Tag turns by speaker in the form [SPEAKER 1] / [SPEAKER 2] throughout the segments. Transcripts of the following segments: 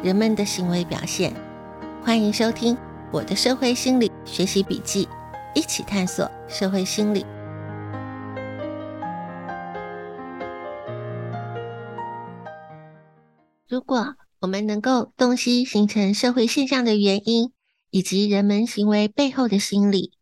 [SPEAKER 1] 人们的行为表现。欢迎收听我的社会心理学习笔记，一起探索社会心理。如果我们能够洞悉形成社会现象的原因，以及人们行为背后的心理，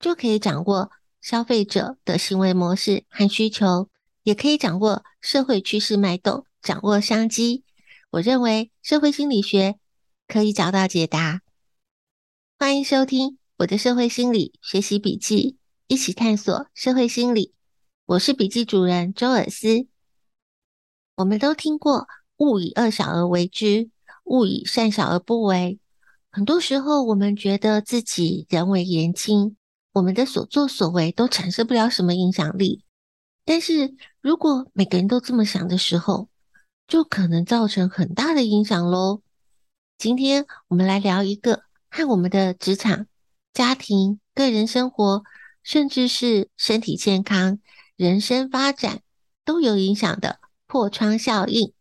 [SPEAKER 1] 就可以掌握消费者的行为模式和需求。也可以掌握社会趋势脉动，掌握商机。我认为社会心理学可以找到解答。欢迎收听我的社会心理学习笔记，一起探索社会心理。我是笔记主人周尔斯。我们都听过“勿以恶小而为之，勿以善小而不为”。很多时候，我们觉得自己人微言轻，我们的所作所为都产生不了什么影响力。但是如果每个人都这么想的时候，就可能造成很大的影响喽。今天我们来聊一个和我们的职场、家庭、个人生活，甚至是身体健康、人生发展都有影响的破窗效应。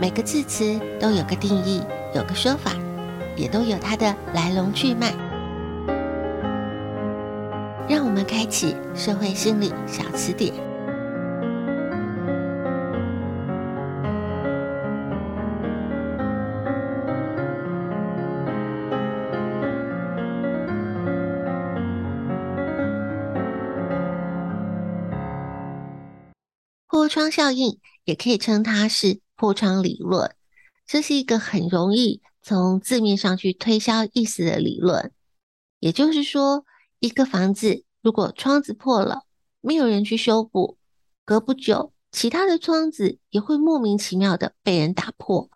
[SPEAKER 1] 每个字词都有个定义。有个说法，也都有它的来龙去脉。让我们开启社会心理小词典。破窗效应，也可以称它是破窗理论。这是一个很容易从字面上去推销意思的理论，也就是说，一个房子如果窗子破了，没有人去修补，隔不久，其他的窗子也会莫名其妙的被人打破。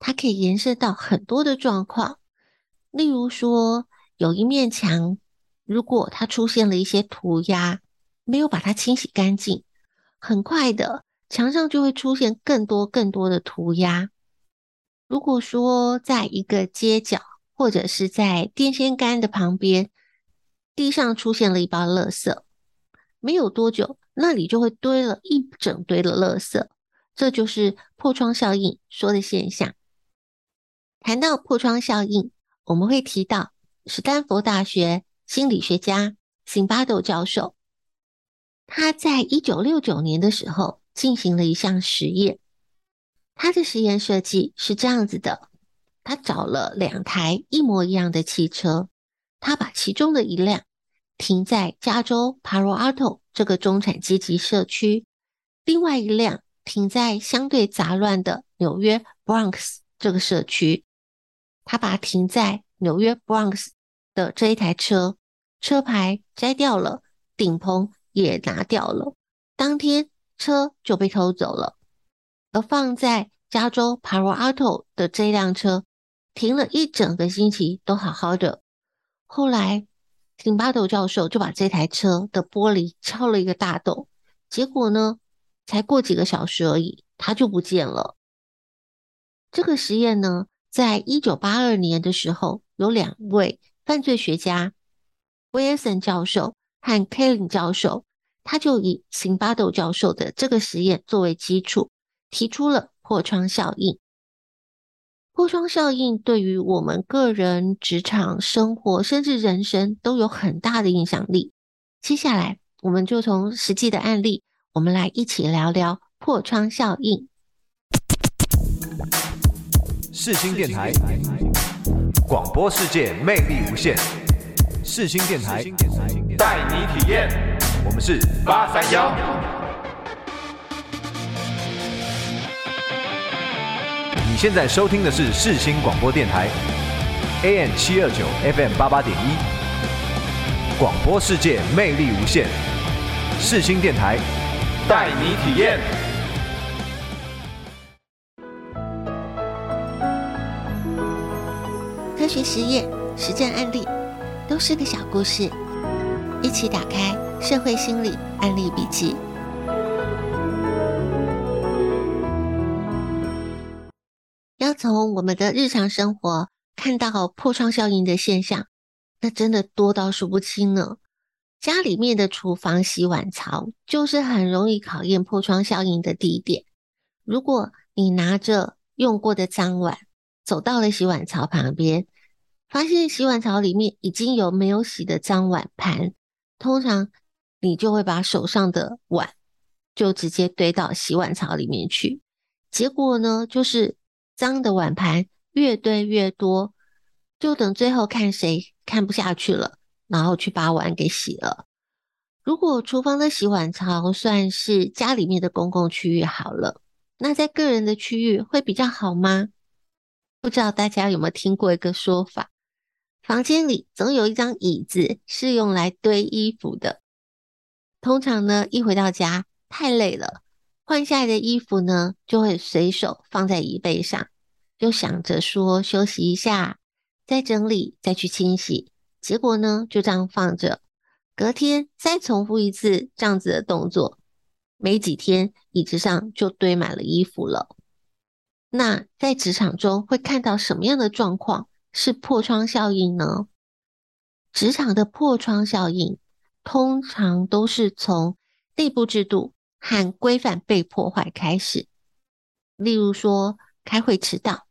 [SPEAKER 1] 它可以延伸到很多的状况，例如说，有一面墙，如果它出现了一些涂鸦，没有把它清洗干净，很快的，墙上就会出现更多更多的涂鸦。如果说在一个街角，或者是在电线杆的旁边，地上出现了一包垃圾，没有多久，那里就会堆了一整堆的垃圾。这就是破窗效应说的现象。谈到破窗效应，我们会提到史丹佛大学心理学家辛巴斗教授，他在一九六九年的时候进行了一项实验。他的实验设计是这样子的：他找了两台一模一样的汽车，他把其中的一辆停在加州帕罗阿托这个中产阶级社区，另外一辆停在相对杂乱的纽约 Bronx 这个社区。他把停在纽约 Bronx 的这一台车车牌摘掉了，顶棚也拿掉了，当天车就被偷走了。而放在加州帕罗阿托的这辆车停了一整个星期都好好的，后来辛巴斗教授就把这台车的玻璃敲了一个大洞，结果呢，才过几个小时而已，它就不见了。这个实验呢，在一九八二年的时候，有两位犯罪学家威尔森教授和凯林教授，他就以辛巴斗教授的这个实验作为基础。提出了破窗效应。破窗效应对于我们个人、职场、生活，甚至人生都有很大的影响力。接下来，我们就从实际的案例，我们来一起聊聊破窗效应。
[SPEAKER 2] 世新电台，广播世界魅力无限。世新电台，带你体验。我们是八三幺。你现在收听的是世新广播电台，AM 七二九，FM 八八点一。广播世界魅力无限。世新电台，带你体验。
[SPEAKER 1] 科学实验、实战案例，都是个小故事。一起打开《社会心理案例笔记》。从我们的日常生活看到破窗效应的现象，那真的多到数不清呢。家里面的厨房洗碗槽，就是很容易考验破窗效应的地点。如果你拿着用过的脏碗，走到了洗碗槽旁边，发现洗碗槽里面已经有没有洗的脏碗盘，通常你就会把手上的碗就直接堆到洗碗槽里面去。结果呢，就是脏的碗盘越堆越多，就等最后看谁看不下去了，然后去把碗给洗了。如果厨房的洗碗槽算是家里面的公共区域好了，那在个人的区域会比较好吗？不知道大家有没有听过一个说法？房间里总有一张椅子是用来堆衣服的。通常呢，一回到家太累了，换下来的衣服呢，就会随手放在椅背上，就想着说休息一下，再整理，再去清洗。结果呢，就这样放着，隔天再重复一次这样子的动作，没几天椅子上就堆满了衣服了。那在职场中会看到什么样的状况？是破窗效应呢？职场的破窗效应通常都是从内部制度和规范被破坏开始。例如说，开会迟到，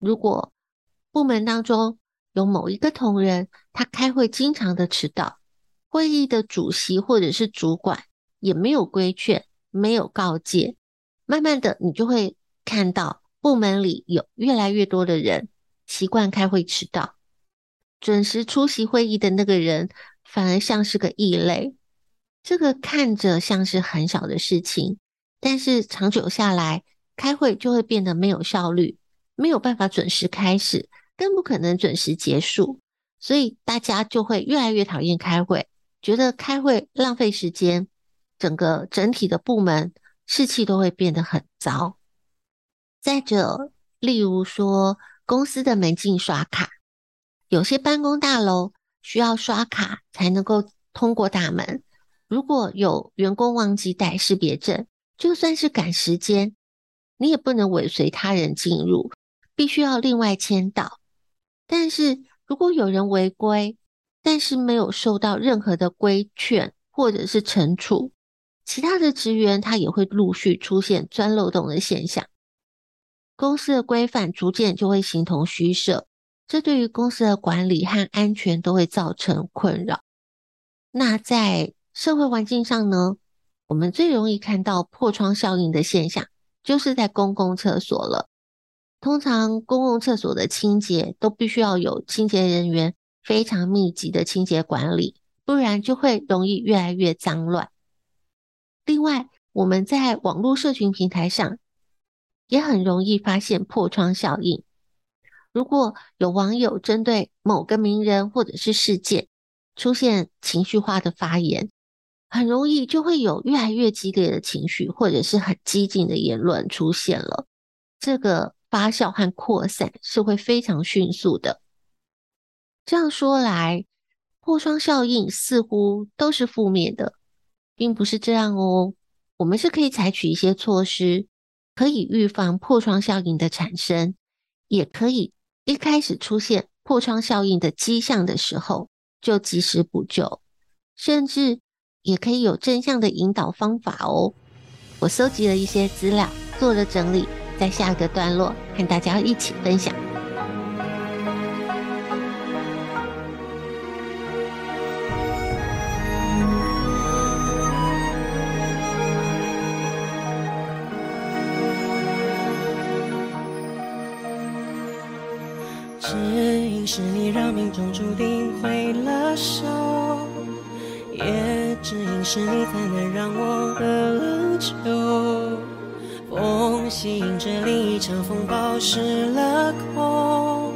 [SPEAKER 1] 如果部门当中有某一个同仁，他开会经常的迟到，会议的主席或者是主管也没有规劝、没有告诫，慢慢的你就会看到部门里有越来越多的人。习惯开会迟到，准时出席会议的那个人反而像是个异类。这个看着像是很小的事情，但是长久下来，开会就会变得没有效率，没有办法准时开始，更不可能准时结束。所以大家就会越来越讨厌开会，觉得开会浪费时间，整个整体的部门士气都会变得很糟。再者，例如说，公司的门禁刷卡，有些办公大楼需要刷卡才能够通过大门。如果有员工忘记带识别证，就算是赶时间，你也不能尾随他人进入，必须要另外签到。但是如果有人违规，但是没有受到任何的规劝或者是惩处，其他的职员他也会陆续出现钻漏洞的现象。公司的规范逐渐就会形同虚设，这对于公司的管理和安全都会造成困扰。那在社会环境上呢，我们最容易看到破窗效应的现象，就是在公共厕所了。通常公共厕所的清洁都必须要有清洁人员非常密集的清洁管理，不然就会容易越来越脏乱。另外，我们在网络社群平台上。也很容易发现破窗效应。如果有网友针对某个名人或者是事件出现情绪化的发言，很容易就会有越来越激烈的情绪，或者是很激进的言论出现了。这个发酵和扩散是会非常迅速的。这样说来，破窗效应似乎都是负面的，并不是这样哦。我们是可以采取一些措施。可以预防破窗效应的产生，也可以一开始出现破窗效应的迹象的时候就及时补救，甚至也可以有正向的引导方法哦。我收集了一些资料，做了整理，在下个段落和大家一起分享。
[SPEAKER 3] 只因是你，让命中注定挥了手。也只因是你才能让我得了救。风吸引着另一场风暴失了控，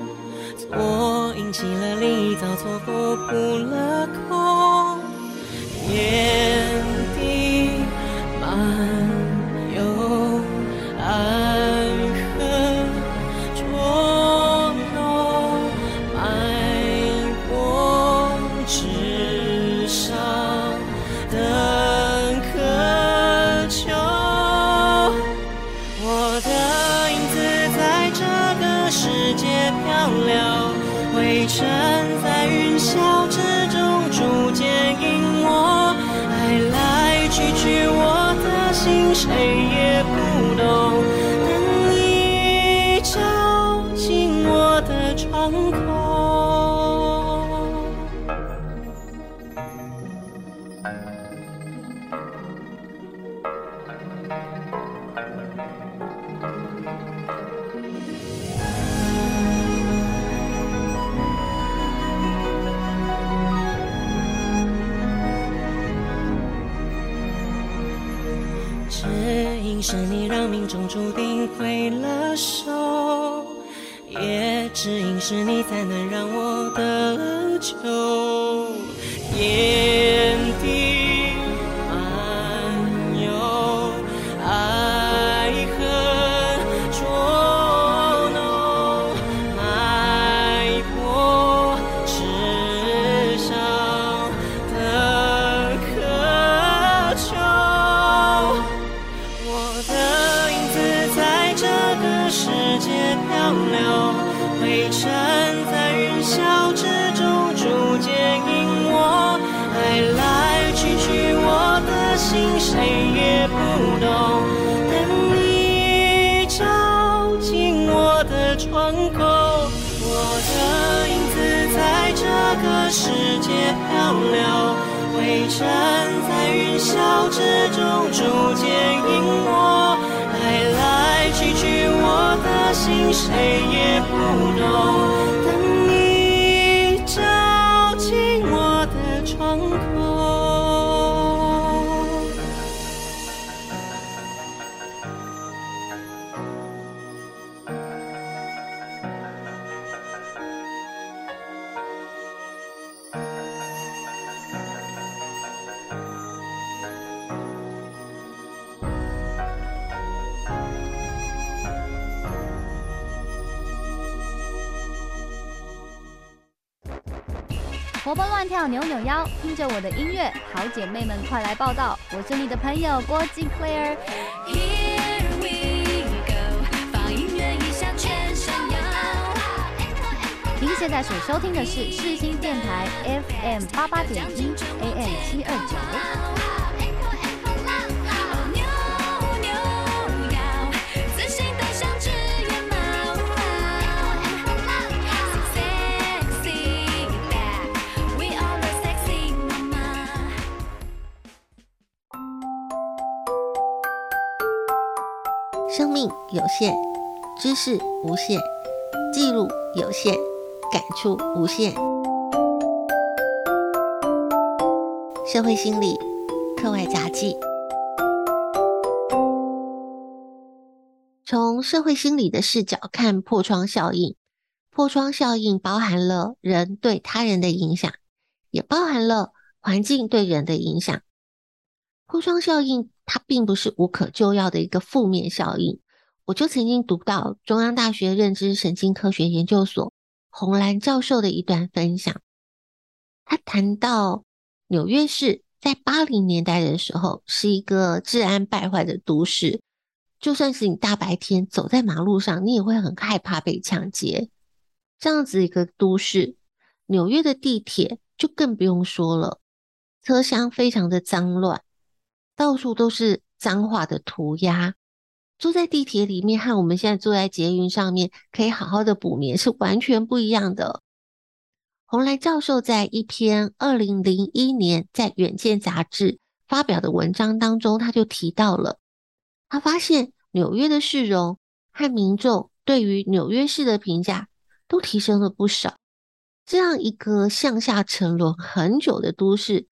[SPEAKER 3] 错引起了另一遭错过扑了空，天地满只因是你让命中注定挥了手，也只因是你才能让我得救。眼世界漂流，灰尘在云霄之中逐渐隐没，来来去去，我的。心谁也不懂，
[SPEAKER 4] 扭扭腰，听着我的音乐，好姐妹们快来报道！我是你的朋友郭静 Claire。Here we go，放音乐一下全身摇。您现在所收听的是世新电台 FM 八八点一 AM 七二九。
[SPEAKER 1] 限，知识无限，记录有限，感触无限。社会心理课外杂记，从社会心理的视角看破窗效应。破窗效应包含了人对他人的影响，也包含了环境对人的影响。破窗效应。它并不是无可救药的一个负面效应。我就曾经读到中央大学认知神经科学研究所洪兰教授的一段分享。他谈到纽约市在八零年代的时候是一个治安败坏的都市，就算是你大白天走在马路上，你也会很害怕被抢劫。这样子一个都市，纽约的地铁就更不用说了，车厢非常的脏乱。到处都是脏话的涂鸦，坐在地铁里面和我们现在坐在捷运上面可以好好的补眠是完全不一样的。洪兰教授在一篇二零零一年在《远见》杂志发表的文章当中，他就提到了，他发现纽约的市容和民众对于纽约市的评价都提升了不少。这样一个向下沉沦很久的都市，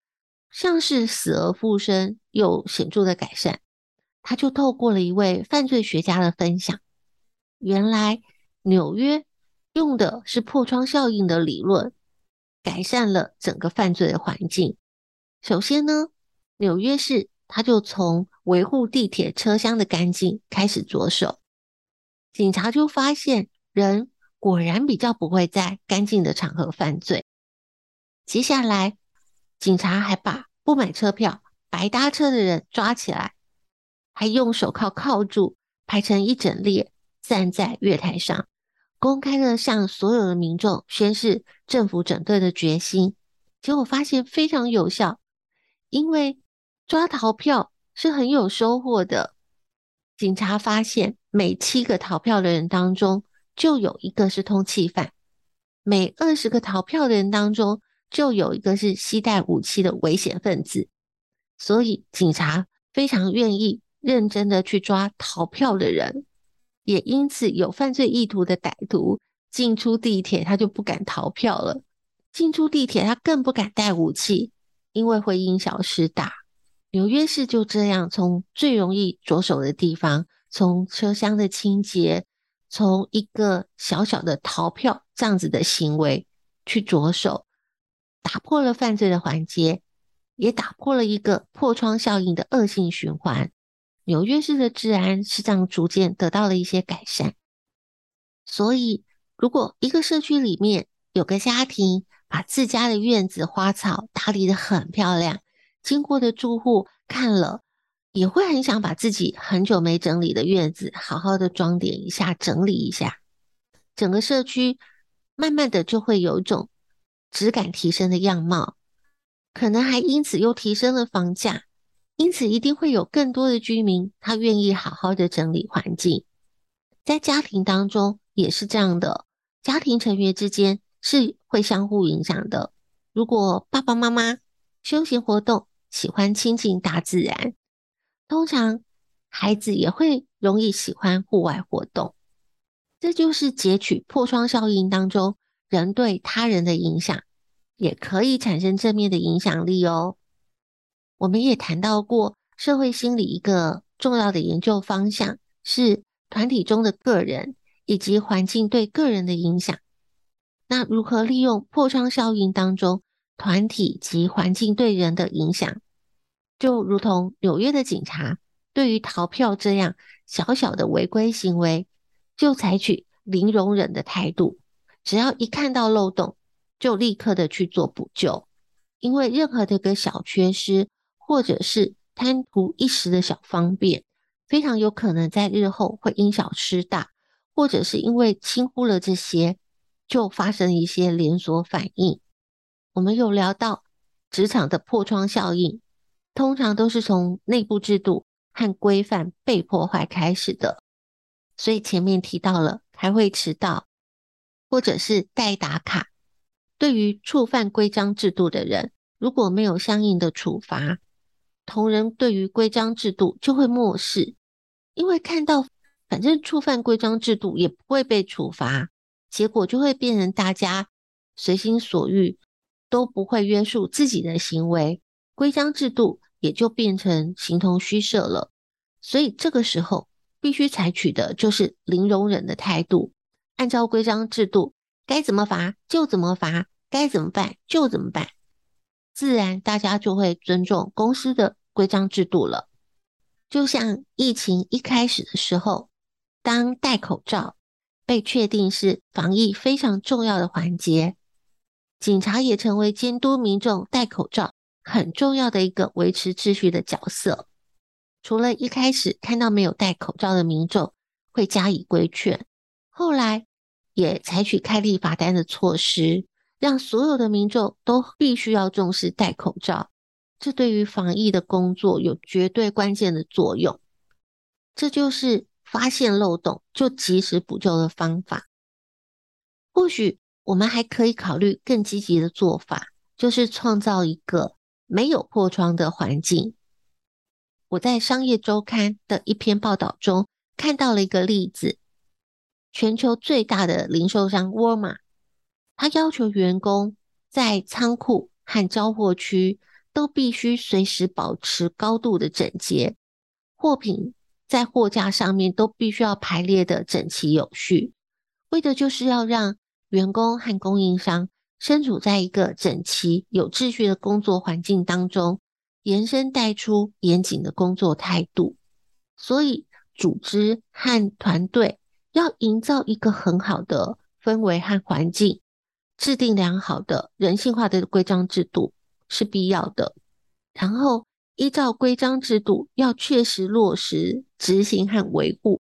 [SPEAKER 1] 像是死而复生，有显著的改善。他就透过了一位犯罪学家的分享，原来纽约用的是破窗效应的理论，改善了整个犯罪的环境。首先呢，纽约市他就从维护地铁车厢的干净开始着手，警察就发现人果然比较不会在干净的场合犯罪。接下来，警察还把不买车票、白搭车的人抓起来。还用手铐铐住，排成一整列，站在月台上，公开的向所有的民众宣示政府整顿的决心。结果发现非常有效，因为抓逃票是很有收获的。警察发现每七个逃票的人当中就有一个是通缉犯，每二十个逃票的人当中就有一个是携带武器的危险分子，所以警察非常愿意。认真的去抓逃票的人，也因此有犯罪意图的歹徒进出地铁，他就不敢逃票了。进出地铁，他更不敢带武器，因为会因小失大。纽约市就这样从最容易着手的地方，从车厢的清洁，从一个小小的逃票这样子的行为去着手，打破了犯罪的环节，也打破了一个破窗效应的恶性循环。纽约市的治安是这样逐渐得到了一些改善，所以如果一个社区里面有个家庭把自家的院子花草打理得很漂亮，经过的住户看了也会很想把自己很久没整理的院子好好的装点一下、整理一下，整个社区慢慢的就会有一种质感提升的样貌，可能还因此又提升了房价。因此，一定会有更多的居民，他愿意好好的整理环境。在家庭当中也是这样的，家庭成员之间是会相互影响的。如果爸爸妈妈休闲活动喜欢亲近大自然，通常孩子也会容易喜欢户外活动。这就是截取破窗效应当中人对他人的影响，也可以产生正面的影响力哦。我们也谈到过，社会心理一个重要的研究方向是团体中的个人以及环境对个人的影响。那如何利用破窗效应当中团体及环境对人的影响？就如同纽约的警察对于逃票这样小小的违规行为，就采取零容忍的态度，只要一看到漏洞，就立刻的去做补救，因为任何的一个小缺失。或者是贪图一时的小方便，非常有可能在日后会因小失大，或者是因为轻忽了这些，就发生一些连锁反应。我们有聊到职场的破窗效应，通常都是从内部制度和规范被破坏开始的。所以前面提到了开会迟到，或者是代打卡，对于触犯规章制度的人，如果没有相应的处罚。同仁对于规章制度就会漠视，因为看到反正触犯规章制度也不会被处罚，结果就会变成大家随心所欲，都不会约束自己的行为，规章制度也就变成形同虚设了。所以这个时候必须采取的就是零容忍的态度，按照规章制度该怎么罚就怎么罚，该怎么办就怎么办。自然，大家就会尊重公司的规章制度了。就像疫情一开始的时候，当戴口罩被确定是防疫非常重要的环节，警察也成为监督民众戴口罩很重要的一个维持秩序的角色。除了一开始看到没有戴口罩的民众会加以规劝，后来也采取开立罚单的措施。让所有的民众都必须要重视戴口罩，这对于防疫的工作有绝对关键的作用。这就是发现漏洞就及时补救的方法。或许我们还可以考虑更积极的做法，就是创造一个没有破窗的环境。我在商业周刊的一篇报道中看到了一个例子，全球最大的零售商沃尔玛，他要求员工在仓库和交货区都必须随时保持高度的整洁，货品在货架上面都必须要排列的整齐有序，为的就是要让员工和供应商身处在一个整齐有秩序的工作环境当中，延伸带出严谨的工作态度。所以，组织和团队。要营造一个很好的氛围和环境，制定良好的人性化的规章制度是必要的。然后依照规章制度，要确实落实执行和维护，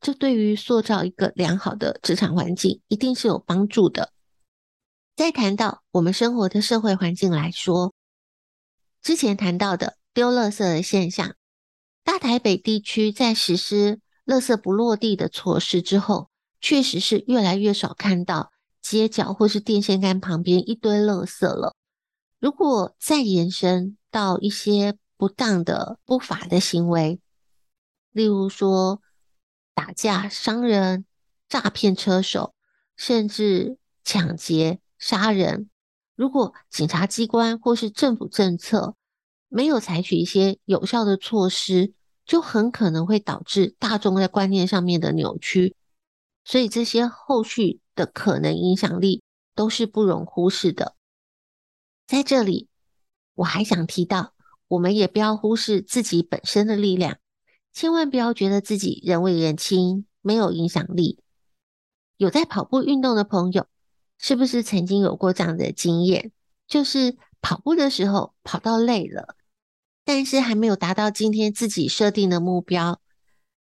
[SPEAKER 1] 这对于塑造一个良好的职场环境一定是有帮助的。再谈到我们生活的社会环境来说，之前谈到的丢垃圾的现象，大台北地区在实施。垃圾不落地的措施之后，确实是越来越少看到街角或是电线杆旁边一堆垃圾了。如果再延伸到一些不当的不法的行为，例如说打架、伤人、诈骗车手，甚至抢劫、杀人，如果警察机关或是政府政策没有采取一些有效的措施，就很可能会导致大众在观念上面的扭曲，所以这些后续的可能影响力都是不容忽视的。在这里，我还想提到，我们也不要忽视自己本身的力量，千万不要觉得自己人微言轻，没有影响力。有在跑步运动的朋友，是不是曾经有过这样的经验？就是跑步的时候跑到累了。但是还没有达到今天自己设定的目标。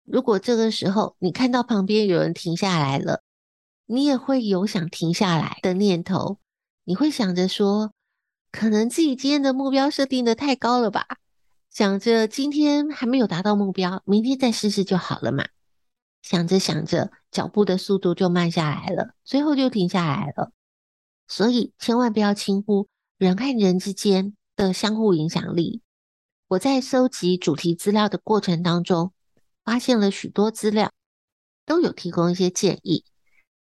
[SPEAKER 1] 如果这个时候你看到旁边有人停下来了，你也会有想停下来的念头。你会想着说，可能自己今天的目标设定的太高了吧？想着今天还没有达到目标，明天再试试就好了嘛。想着想着，脚步的速度就慢下来了，最后就停下来了。所以千万不要轻忽人和人之间的相互影响力。我在搜集主题资料的过程当中，发现了许多资料，都有提供一些建议，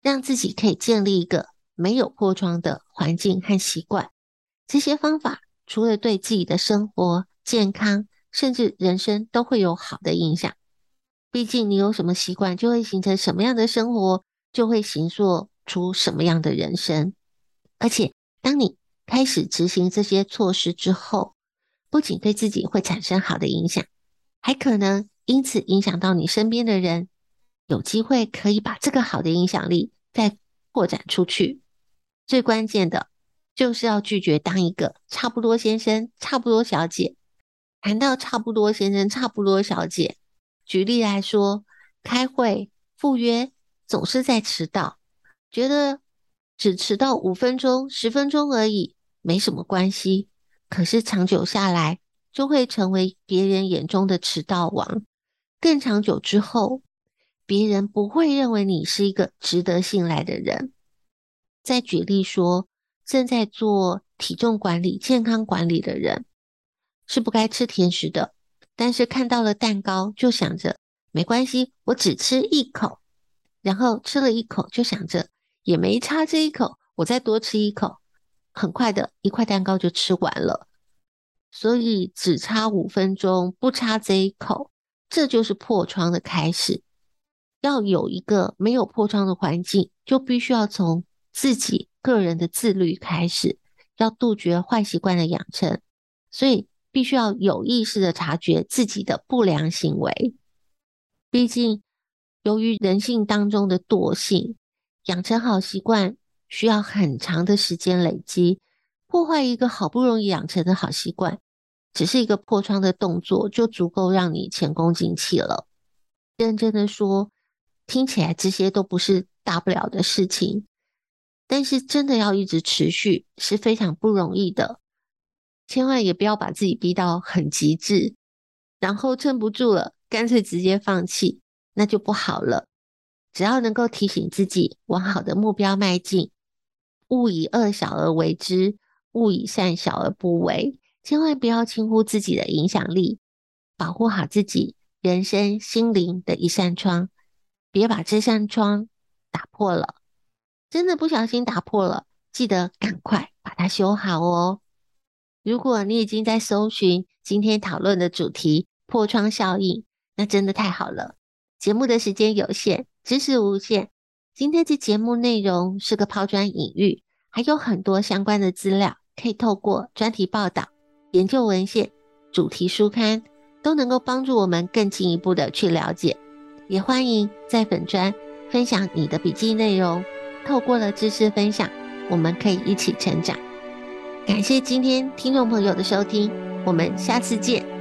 [SPEAKER 1] 让自己可以建立一个没有破窗的环境和习惯。这些方法除了对自己的生活、健康，甚至人生都会有好的影响。毕竟你有什么习惯，就会形成什么样的生活，就会形塑出什么样的人生。而且，当你开始执行这些措施之后，不仅对自己会产生好的影响，还可能因此影响到你身边的人，有机会可以把这个好的影响力再扩展出去。最关键的就是要拒绝当一个差不多先生、差不多小姐。谈到差不多先生、差不多小姐，举例来说，开会、赴约总是在迟到，觉得只迟到五分钟、十分钟而已，没什么关系。可是长久下来，就会成为别人眼中的迟到王。更长久之后，别人不会认为你是一个值得信赖的人。再举例说，正在做体重管理、健康管理的人，是不该吃甜食的，但是看到了蛋糕，就想着没关系，我只吃一口。然后吃了一口，就想着也没差这一口，我再多吃一口。很快的一块蛋糕就吃完了，所以只差五分钟，不差这一口，这就是破窗的开始。要有一个没有破窗的环境，就必须要从自己个人的自律开始，要杜绝坏习惯的养成，所以必须要有意识的察觉自己的不良行为。毕竟，由于人性当中的惰性，养成好习惯。需要很长的时间累积，破坏一个好不容易养成的好习惯，只是一个破窗的动作，就足够让你前功尽弃了。认真的说，听起来这些都不是大不了的事情，但是真的要一直持续是非常不容易的。千万也不要把自己逼到很极致，然后撑不住了，干脆直接放弃，那就不好了。只要能够提醒自己往好的目标迈进。勿以恶小而为之，勿以善小而不为。千万不要轻忽自己的影响力，保护好自己人生心灵的一扇窗。别把这扇窗打破了，真的不小心打破了，记得赶快把它修好哦。如果你已经在搜寻今天讨论的主题“破窗效应”，那真的太好了。节目的时间有限，知识无限。今天这节目内容是个抛砖引玉，还有很多相关的资料可以透过专题报道、研究文献、主题书刊，都能够帮助我们更进一步的去了解。也欢迎在粉专分享你的笔记内容。透过了知识分享，我们可以一起成长。感谢今天听众朋友的收听，我们下次见。